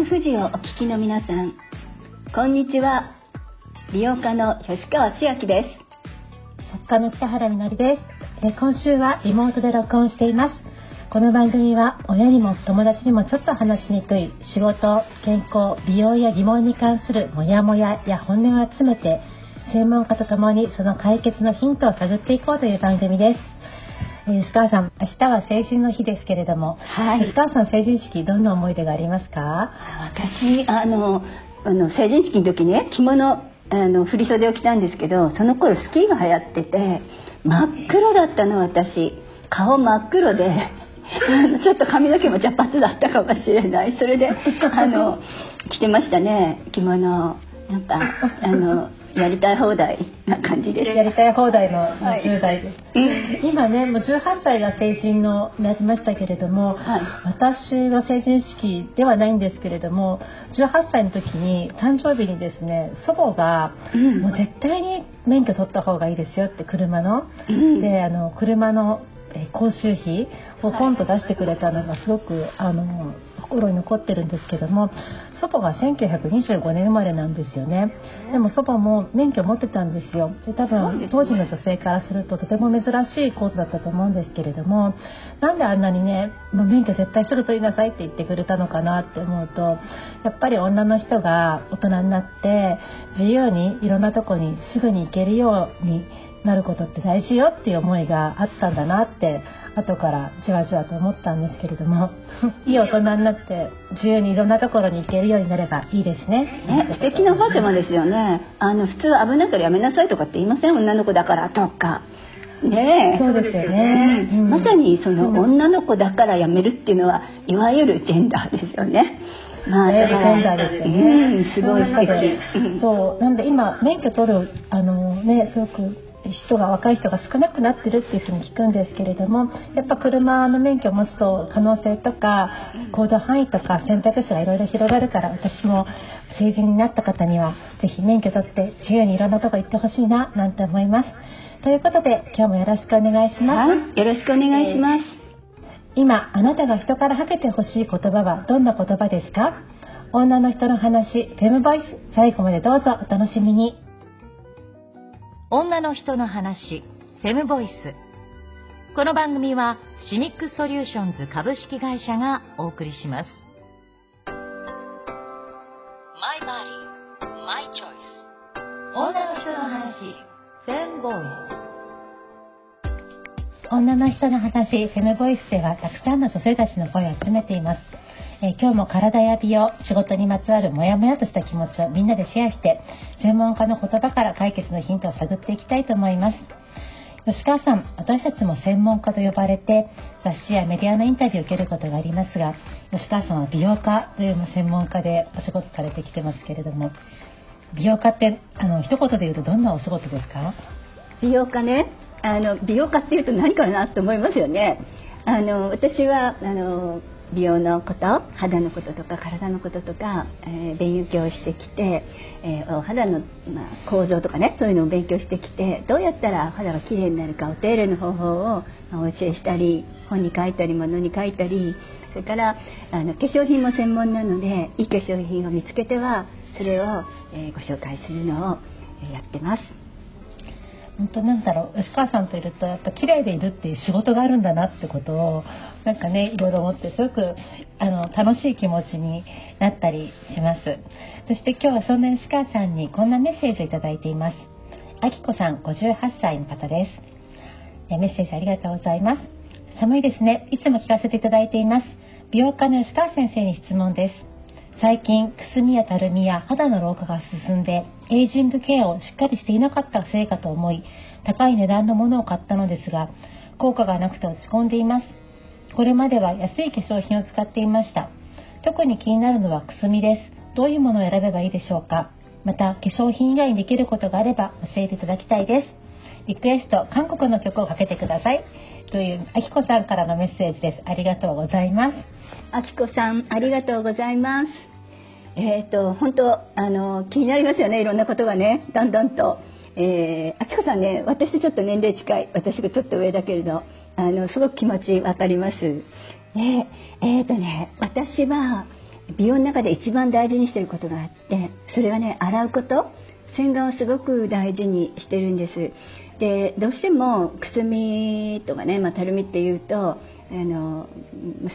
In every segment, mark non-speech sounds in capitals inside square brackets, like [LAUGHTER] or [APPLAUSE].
FM 富士をお聞きの皆さんこんにちは。美容家の吉川千秋です。作家の北原みのりです。え今週はリモートで録音しています。この番組は親にも友達にもちょっと話しにくい仕事健康美容や疑問に関するモヤモヤや本音を集めて専門家とともにその解決のヒントを探っていこうという番組です。吉川さん明日は成人の日ですけれども、はい、吉川さん成人式どんな思い出がありますか？私あのあの成人式の時ね着物あの振袖を着たんですけどその頃スキーが流行ってて真っ黒だったの私。顔真っ黒でちょっと髪の毛も茶髪だったかもしれない。それであの着てましたね着物なんかあのやりたい放題な感じです。やりたい放題の10代です。はい、今ね、もう18歳が成人のなりましたけれども、はい、私は成人式ではないんですけれども、18歳の時に誕生日にですね、祖母が、もう絶対に免許取った方がいいですよって車の、うん、であの車の講習費をポンと出してくれたのがすごくあの心に残ってるんですけども祖母が1925年生まれなんですよね。でも祖母も免許持ってたんですよ。で多分当時の女性からするととても珍しいコースだったと思うんですけれどもなんであんなにねもう免許絶対すぐ取りなさいって言ってくれたのかなって思うとやっぱり女の人が大人になって自由にいろんなとこにすぐに行けるようになることって大事よっていう思いがあったんだなって後からじわじわと思ったんですけれども [LAUGHS] いい大人になって自由にいろんなところに行けるようになればいいですね。ね素敵なおばあちゃまですよね。あの普通危ないからやめなさいとかって言いません？女の子だからとか。ねそうですよね、うん、まさにその女の子だからやめるっていうのは、いわゆるジェンダーですよね。まあ、ジェンダーですよね。うん、すごい素敵。そう、なんで今免許取るあのねすごく人が若い人が少なくなってるっていうふうに聞くんですけれどもやっぱ車の免許を持つと可能性とか行動範囲とか選択肢がいろいろ広がるから私も成人になった方には是非免許取って自由にいろんなとこ行ってほしいななんて思います。ということで今日もよろしくお願いします。はい、よろしくお願いします。今あなたが人からはけてほしい言葉はどんな言葉ですか？女の人の話フェムボイス最後までどうぞお楽しみに。女の人の話フェムボイス。この番組はシミックソリューションズ株式会社がお送りします。女の人の話フェムボイス。女の人の話フェムボイスではたくさんの女性たちの声を集めていますえ今日も体や美容仕事にまつわるモヤモヤとした気持ちをみんなでシェアして専門家の言葉から解決のヒントを探っていきたいと思います。吉川さん私たちも専門家と呼ばれて雑誌やメディアのインタビューを受けることがありますが吉川さんは美容家という専門家でお仕事されてきてますけれども美容家ってあの一言で言うとどんなお仕事ですか？美容家ね。あの美容家っていうと何かなと思いますよね。あの私はあの美容のこと肌のこととか体のこととか、えー、勉強してきて、えー、お肌の、まあ、構造とかねそういうのを勉強してきてどうやったら肌がきれいになるかお手入れの方法を、まあ、お教えしたり本に書いたり物に書いたりそれからあの化粧品も専門なのでいい化粧品を見つけてはそれを、えー、ご紹介するのを、やってます。本当なんだろう吉川さんといるとやっぱ綺麗でいるっていう仕事があるんだなってことをなんかねいろいろ思ってすごくあの楽しい気持ちになったりします。そして今日はそんな吉川さんにこんなメッセージを頂いています。あきこさん58歳の方です。メッセージありがとうございます。寒いですね。いつも聞かせていただいています。美容家の吉川先生に質問です。最近くすみやたるみや肌の老化が進んでエイジングケアをしっかりしていなかったせいかと思い高い値段のものを買ったのですが効果がなくて落ち込んでいます。これまでは安い化粧品を使っていました。特に気になるのはくすみです。どういうものを選べばいいでしょうか。また化粧品以外にできることがあれば教えていただきたいです。リクエスト韓国の曲をかけてください。というあきこさんからのメッセージです。ありがとうございます。あきこさんありがとうございます。えっ、ー、と本当あの気になりますよねいろんなことがね。だんだんと。えー、あきこさんね私とちょっと年齢近い。私がちょっと上だけれど。あのすごく気持ち分かります。でえっ、ー、とね私は、美容の中で一番大事にしてることがあってそれはね洗うこと。洗顔をすごく大事にしてるんです。でどうしてもくすみとかね、まあ、たるみっていうとあの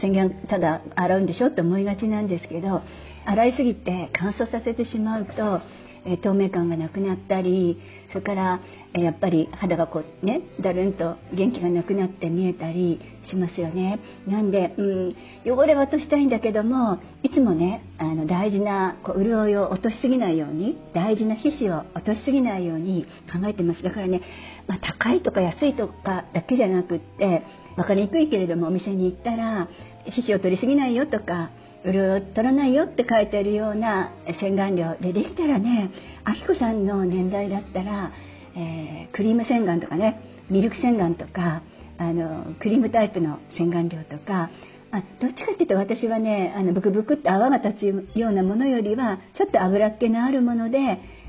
洗顔ただ洗うんでしょって思いがちなんですけど洗いすぎて乾燥させてしまうとえ透明感がなくなったりそれから、えやっぱり肌がこうねだるんと元気がなくなって見えたりしますよね。なんで、うん、汚れは落としたいんだけどもいつもねあの大事なこう潤いを落としすぎないように大事な皮脂を落としすぎないように考えてます。だからね、まあ、高いとか安いとかだけじゃなくって分かりにくいけれどもお店に行ったら皮脂を取りすぎないよとか潤い取らないよって書いてるような洗顔料でできたらねあきこさんの年代だったら、えー、クリーム洗顔とかねミルク洗顔とかあのクリームタイプの洗顔料とかあどっちかっていうと私はねあのブクブクって泡が立つようなものよりはちょっと油っ気のあるもので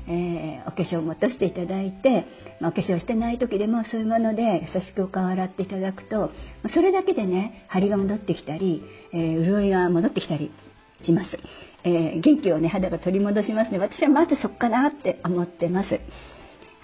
えー、お化粧も落としていただいて、まあ、お化粧してない時でもそういうもので優しくお顔を洗っていただくとそれだけでね張りが戻ってきたり、えー、潤いが戻ってきたりします、えー、元気をね肌が取り戻しますね。私はまずそっかなって思ってます。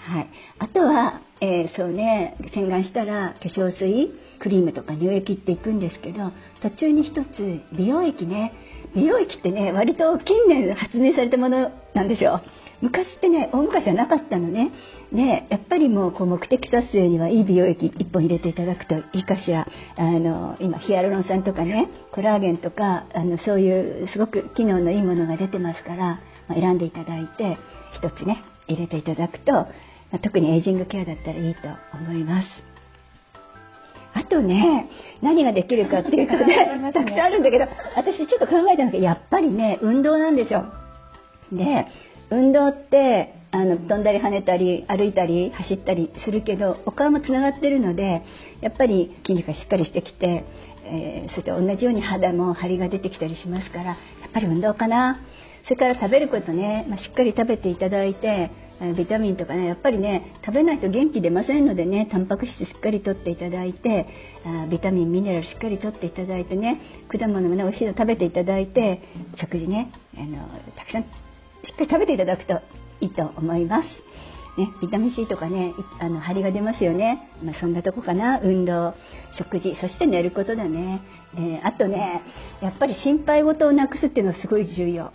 はい、あとは、えー、そうね洗顔したら化粧水クリームとか乳液っていくんですけど途中に一つ美容液ね。美容液ってね割と近年発明されたものなんですよ。昔ってね大昔はなかったのね。でやっぱりもうこう目的達成にはいい美容液1本入れていただくといいかしら。あの今ヒアルロン酸とかねコラーゲンとかあのそういうすごく機能のいいものが出てますから、まあ、選んでいただいて1つね入れていただくと、まあ、特にエイジングケアだったらいいと思います。あとね、何ができるかっていうとね、[LAUGHS] たくさんあるんだけど、私ちょっと考えたんだけど、やっぱりね、運動なんですよ。で、運動ってあの飛んだり跳ねたり歩いたり走ったりするけどお顔もつながってるのでやっぱり筋肉がしっかりしてきて、えー、そして同じように肌も張りが出てきたりしますからやっぱり運動かなそれから食べることね、まあ、しっかり食べていただいてビタミンとかねやっぱりね食べないと元気出ませんのでねタンパク質しっかりとっていただいてビタミンミネラルしっかりとっていただいてね果物もね美味しいの食べていただいて食事ねあのたくさんしっかり食べていただくといいと思います。ね、ビタミン C とかねあの張りが出ますよね、まあ、そんなとこかな運動食事そして寝ることだね、えー、あとねやっぱり心配事をなくすっていうのはすごい重要。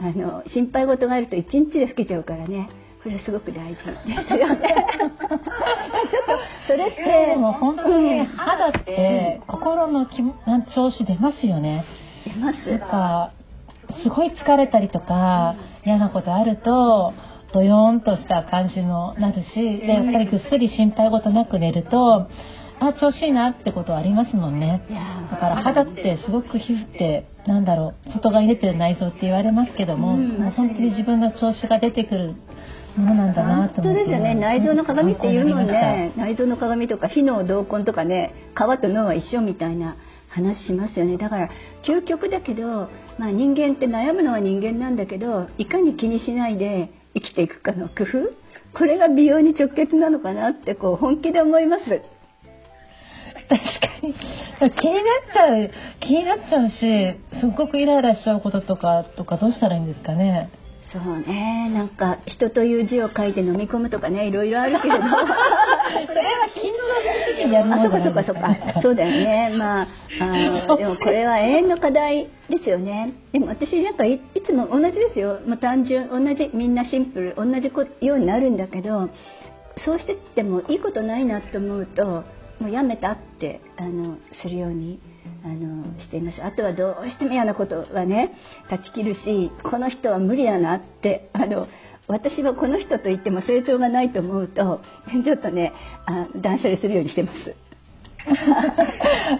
あの心配事があると1日で老けちゃうからね。これすごく大事ですよね。ちょっとそれってでも本当に肌って心の気調子出ますよね。出ます。なんかすごい疲れたりとか嫌なことあるとドヨーンとした感じのなるしでやっぱりぐっすり心配事なく寝るとあ調子いいなってことはありますもんね。だから肌ってすごく皮膚ってなんだろう外側に出てる内臓って言われますけども,、もう本当に自分の調子が出てくるものなんだなと思って。本当ですよね。内臓の鏡っていうもんね内臓の鏡とか火の同根とかね皮と脳は一緒みたいな話しますよね。だから究極だけど、まあ、人間って悩むのは人間なんだけどいかに気にしないで生きていくかの工夫。これが美容に直結なのかなってこう本気で思います。確かに。[LAUGHS] 気になっちゃう気になっちゃうしすっごくイライラしちゃうこととかとかどうしたらいいんですかね？そうね。なんか人という字を書いて飲み込むとかねいろいろあるけれど。[LAUGHS] それは緊張する時にやるものじゃないですか、ね、そうだよね。まああの [LAUGHS] でもこれは永遠の課題ですよね。でも私なんかいつも同じですよ。もう単純同じみんなシンプル同じようになるんだけどそうしてってもいいことないなと思うともうやめたってあのするようにあのしていますあとはどうしても嫌なことはね断ち切るしこの人は無理だなってあの私はこの人と言っても成長がないと思うとちょっとねあ断捨離するようにしてます。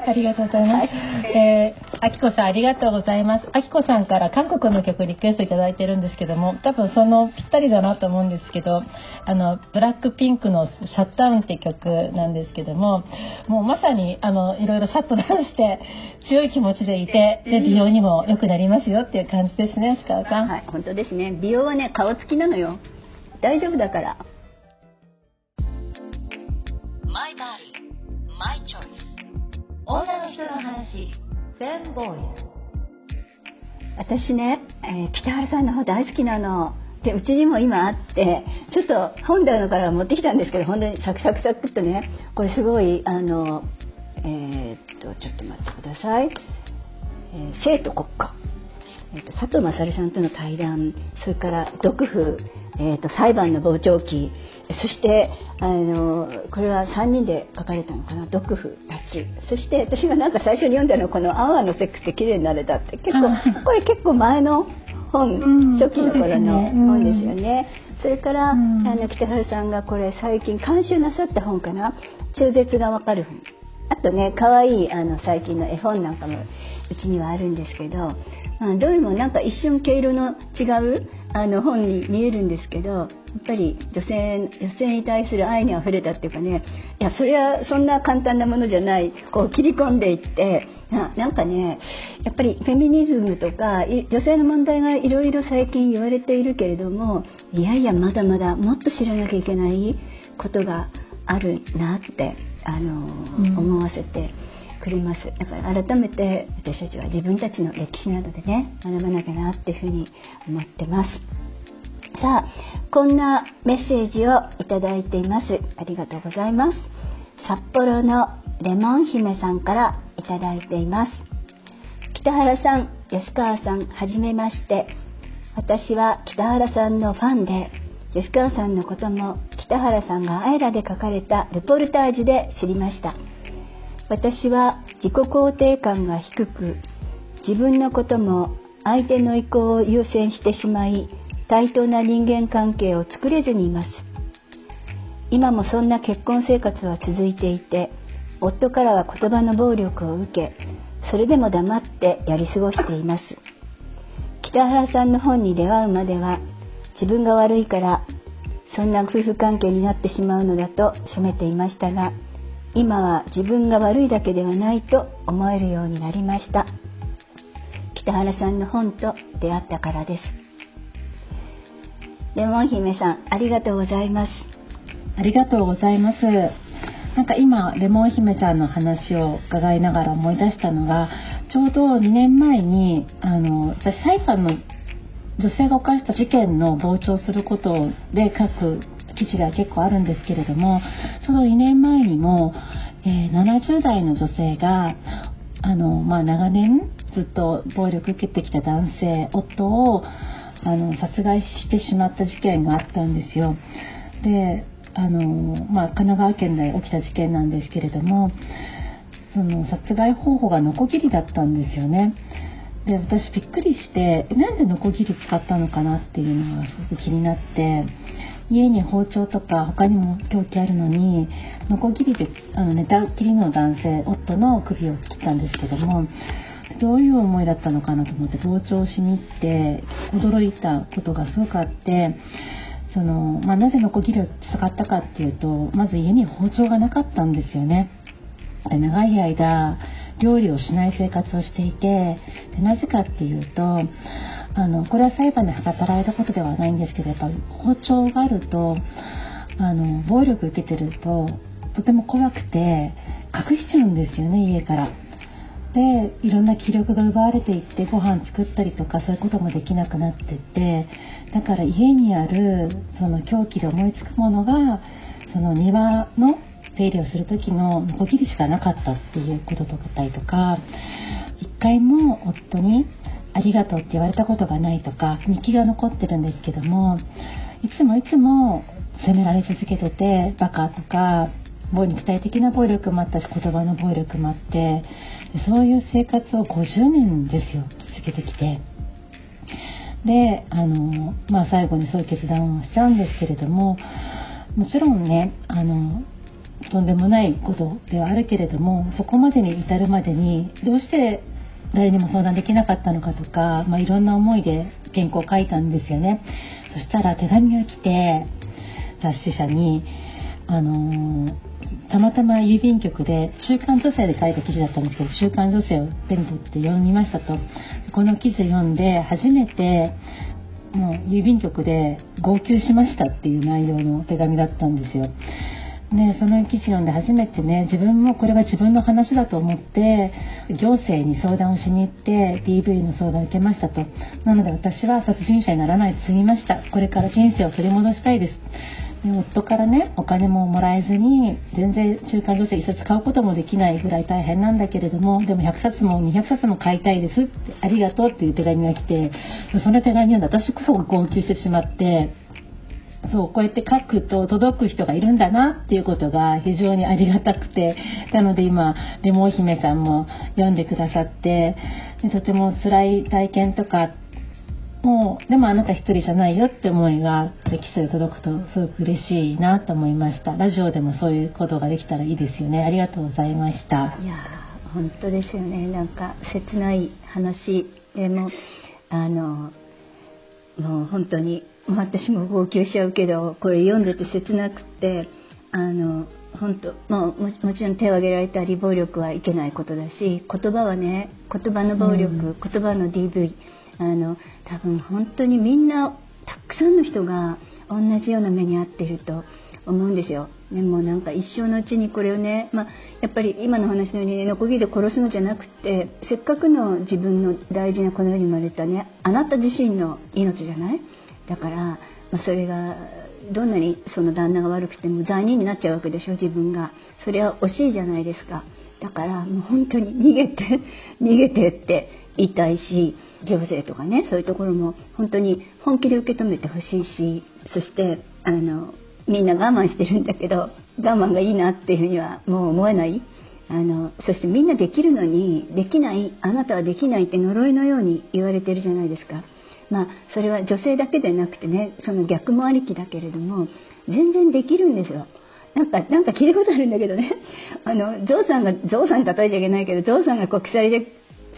ありがとうございます。えー、あきこさんありがとうございます。あきこさんから韓国の曲リクエストいただいてるんですけども、多分そのぴったりだなと思うんですけど、あのブラックピンクのシャットダウンって曲なんですけども、もうまさにあのいろいろシャットダウンして強い気持ちでいて、で美容にも良くなりますよっていう感じですね、石川さん。はい、本当ですね。美容はね顔つきなのよ。大丈夫だから。マイバ話私ね、えー、北原さんの方大好きなの。でうちにも今あってちょっと本棚から持ってきたんですけど本当にサクサクサクっとねこれすごいあのえー、っとちょっと待ってください、えー、生徒国家、えー、っと佐藤勝さんとの対談それから毒婦えーと、裁判の傍聴記そしてあのこれは3人で書かれたのかな毒婦たち。そして私がなんか最初に読んだのはこの「アワーのセックスって綺麗になれた」って結構これ結構前の本、うん、初期の頃の本ですよね。それから、うん、あの北原さんがこれ最近監修なさった本かな。中絶がわかる本。あとね可愛いあの最近の絵本なんかもうちにはあるんですけど、まあ、どれもなんか一瞬毛色の違うあの本に見えるんですけどやっぱり女性女性に対する愛にあふれたっていうかねいやそれはそんな簡単なものじゃないこう切り込んでいってななんかねやっぱりフェミニズムとか女性の問題がいろいろ最近言われているけれどもいやいやまだまだもっと知らなきゃいけないことがあるなってあの、うん、思わせて。くれます。だから改めて私たちは自分たちの歴史などでね学ばなきゃなっていうふうに思ってます。さあこんなメッセージをいただいています。ありがとうございます。札幌のレモン姫さんからいただいています。北原さん吉川さんはじめまして。私は北原さんのファンで吉川さんのことも北原さんがあえらで書かれたルポルタージュで知りました。私は自己肯定感が低く自分のことも相手の意向を優先してしまい対等な人間関係を作れずにいます。今もそんな結婚生活は続いていて夫からは言葉の暴力を受けそれでも黙ってやり過ごしています。北原さんの本に出会うまでは自分が悪いからそんな夫婦関係になってしまうのだと責めていましたが今は自分が悪いだけではないと思えるようになりました。北原さんの本と出会ったからです。レモン姫さんありがとうございます。ありがとうございます。なんか今レモン姫さんの話を伺いながら思い出したのがちょうど2年前にあの私裁判の女性が犯した事件の傍聴することで書く記事が結構あるんですけれどもその2年前にも、えー、70代の女性があの、まあ、長年ずっと暴力受けてきた男性夫をあの殺害してしまった事件があったんですよ。であの、まあ、神奈川県で起きた事件なんですけれどもその殺害方法がノコギリだったんですよね。で私びっくりしてなんでノコギリ使ったのかなっていうのがすごく気になって家に包丁とか他にも凶器あるのにノコギリであの寝たきりの男性夫の首を切ったんですけどもどういう思いだったのかなと思って傍聴しに行って驚いたことがすごくあってその、まあ、なぜノコギリを使ったかっていうとまず家に包丁がなかったんですよね。で長い間料理をしない生活をしていてでなぜかっていうとあのこれは裁判で語られたことではないんですけどやっぱ包丁があるとあの暴力受けてるととても怖くて隠しちゃうんですよね家から。でいろんな気力が奪われていってご飯作ったりとかそういうこともできなくなってってだから家にあるその凶器で思いつくものがその庭の手入れをする時のノコギリしかなかったっていうこととかたりとか一回も夫にありがとうって言われたことがないとか日記が残ってるんですけどもいつもいつも責められ続けててバカとか肉体的な暴力もあったし言葉の暴力もあってそういう生活を50年ですよ続けてきて。であの、まあ、最後にそういう決断をしちゃうんですけれどももちろんねあのとんでもないことではあるけれどもそこまでに至るまでにどうして誰にも相談できなかったのかとか、まあ、いろんな思いで原稿を書いたんですよね。そしたら手紙が来て雑誌社にあのー、たまたま郵便局で「週刊女性」で書いた記事だったんですけど「週刊女性」を手に取って読みましたと。この記事を読んで初めてもう郵便局で号泣しましたっていう内容の手紙だったんですよ。ね、その記事読んで初めてね自分もこれは自分の話だと思って行政に相談をしに行って DV の相談を受けましたと。なので私は殺人者にならないで済みました。これから人生を取り戻したいです。で夫からねお金ももらえずに全然中間行政1冊買うこともできないぐらい大変なんだけれどもでも100冊も200冊も買いたいですってありがとうっていう手紙が来てその手紙を私こそ号泣してしまってそうこうやって書くと届く人がいるんだなっていうことが非常にありがたくてなので今レモン姫さんも読んでくださってとても辛い体験とかもうでもあなた一人じゃないよって思いが歴史で届くとすごく嬉しいなと思いました。ラジオでもそういうことができたらいいですよね。ありがとうございました。いや本当ですよね。なんか切ない話でもあのもう本当に私も号泣しちゃうけどこれ読んでて切なくってあの本当もうもちろん手を挙げられたり暴力はいけないことだし言葉はね言葉の暴力、うん、言葉の DV あの多分本当にみんなたくさんの人が同じような目に遭ってると思うんですよ。でもなんか一生のうちにこれをね、まあ、やっぱり今の話のように、ね、ノコギリで殺すのじゃなくてせっかくの自分の大事なこの世に生まれたねあなた自身の命じゃない？だから、まあ、それがどんなにその旦那が悪くても罪人になっちゃうわけでしょ自分が。それは惜しいじゃないですか。だからもう本当に逃げて [LAUGHS] 逃げてって言いたいし行政とかねそういうところも本当に本気で受け止めてほしいしそしてあのみんな我慢してるんだけど我慢がいいなっていうふうにはもう思えない？あのそしてみんなできるのにできないあなたはできないって呪いのように言われてるじゃないですか。まあ、それは女性だけでなくてねその逆もありきだけれども全然できるんですよ。なんかなんか聞いたことあるんだけどね [LAUGHS] あのゾウさんがゾウさんに例えちゃいけないけどゾウさんがこう鎖で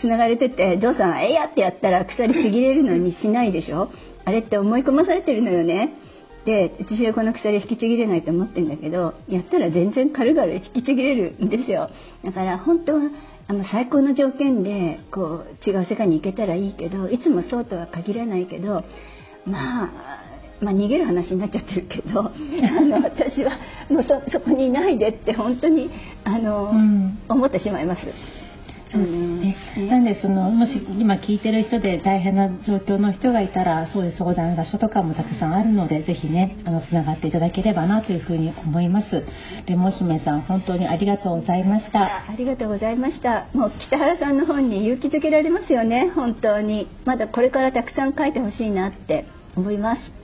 つながれててゾウさんが「えいや!」ってやったら鎖ちぎれるのにしないでしょ？あれって思い込まされてるのよね。で私はこの鎖引きちぎれないと思ってるんだけどやったら全然軽々引きちぎれるんですよ。だから本当はあの最高の条件でこう違う世界に行けたらいいけどいつもそうとは限らないけどまあまあ、逃げる話になっちゃってるけど [LAUGHS] あの私はもうそそこにいないでって本当にあの、うん、思ってしまいます。そうですね。なんでそのもし今聞いてる人で大変な状況の人がいたらそういう相談場所とかもたくさんあるのでぜひねあのつながっていただければなというふうに思います。レモ姫さん本当にありがとうございました。ありがとうございました。もう北原さんの本に勇気づけられますよね本当にまだこれからたくさん書いてほしいなって思います。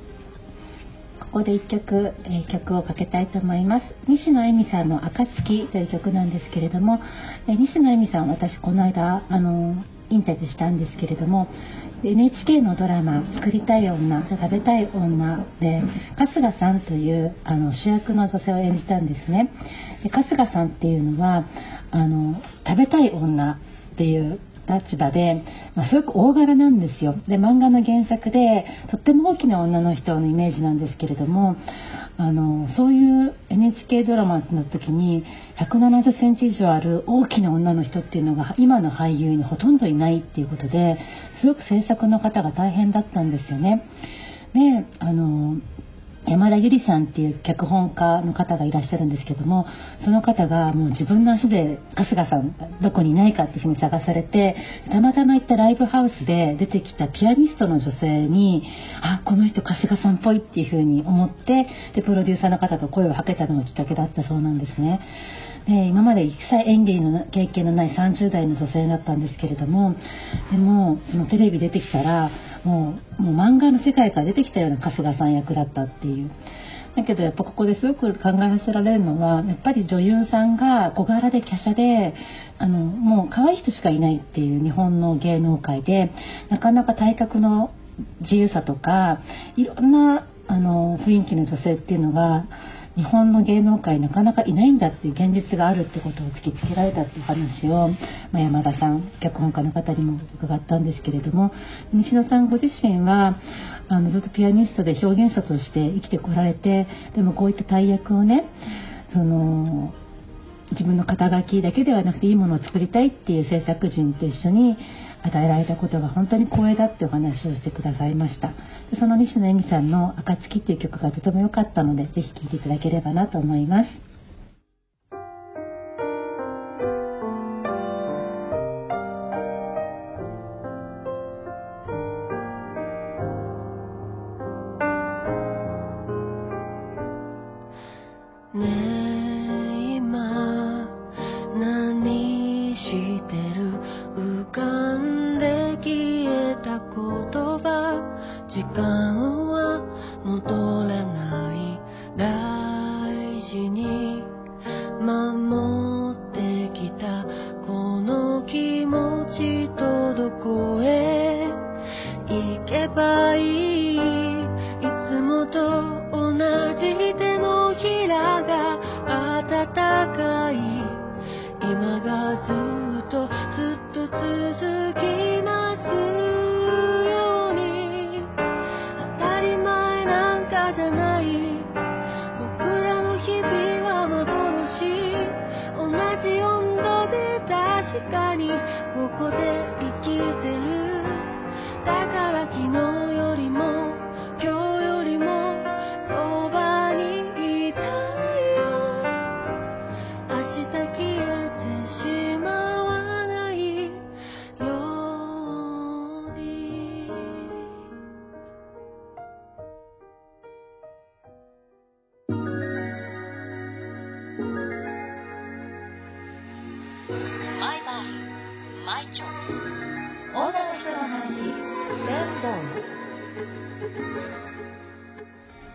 ここで1曲、えー、曲をかけたいと思います。西野恵美さんの「暁」という曲なんですけれども、えー、西野恵美さん私この間あのインタビューしたんですけれども NHK のドラマ「作りたい女食べたい女」で春日さんというあの主役の女性を演じたんですね。で春日さんっていうのはあの食べたい女っていう立場で、まあ、すごく大柄なんですよで漫画の原作でとっても大きな女の人のイメージなんですけれどもあのそういう NHK ドラマの時に170センチ以上ある大きな女の人っていうのが今の俳優にほとんどいないっていうことですごく制作の方が大変だったんですよね。であの山田ゆりさんっていう脚本家の方がいらっしゃるんですけどもその方がもう自分の足で春日さんどこにいないかっていうふうに探されてたまたま行ったライブハウスで出てきたピアニストの女性にあこの人春日さんっぽいっていうふうに思ってでプロデューサーの方と声をかけたのがきっかけだったそうなんですね。で今まで一切演技の経験のない30代の女性だったんですけれどもでもそのテレビ出てきたらもうもう漫画の世界から出てきたような春日さん役だったっていう。だけどやっぱここですごく考えさせられるのはやっぱり女優さんが小柄で華奢であのもう可愛い人しかいないっていう日本の芸能界でなかなか体格の自由さとかいろんなあの雰囲気の女性っていうのが日本の芸能界なかなかいないんだっていう現実があるってことを突きつけられたっていう話を、ま、山田さん脚本家の方にも伺ったんですけれども西野さんご自身はあのずっとピアニストで表現者として生きてこられてでもこういった大役をねその自分の肩書きだけではなくていいものを作りたいっていう制作陣と一緒に与えられたことが本当に光栄だってお話をしてくださいました。でその西野恵美さんの「暁」っていう曲がとても良かったのでぜひ聴いていただければなと思います。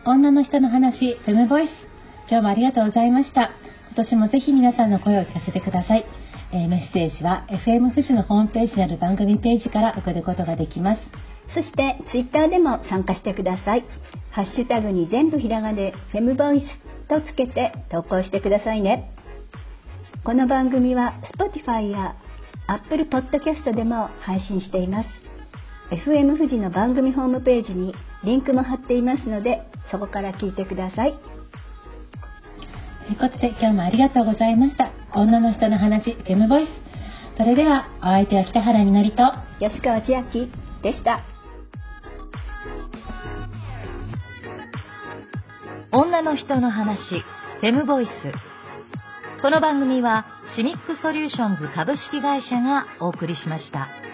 女の人の話、フェムボイス。今日もありがとうございました。今年もぜひ皆さんの声を聞かせてください。えー、メッセージは FM 富士のホームページにある番組ページから送ることができます。そして Twitter でも参加してください。ハッシュタグに全部ひらがでフェムボイスとつけて投稿してくださいね。この番組は Spotify や Apple Podcast でも配信しています。FM 富士の番組ホームページにリンクも貼っていますのでそこから聞いてください。ということで今日もありがとうございました。女の人の話、フェムボイス。それではお相手は北原みのりと吉川千秋でした。女の人の話、フェムボイス。この番組はシミックソリューションズ株式会社がお送りしました。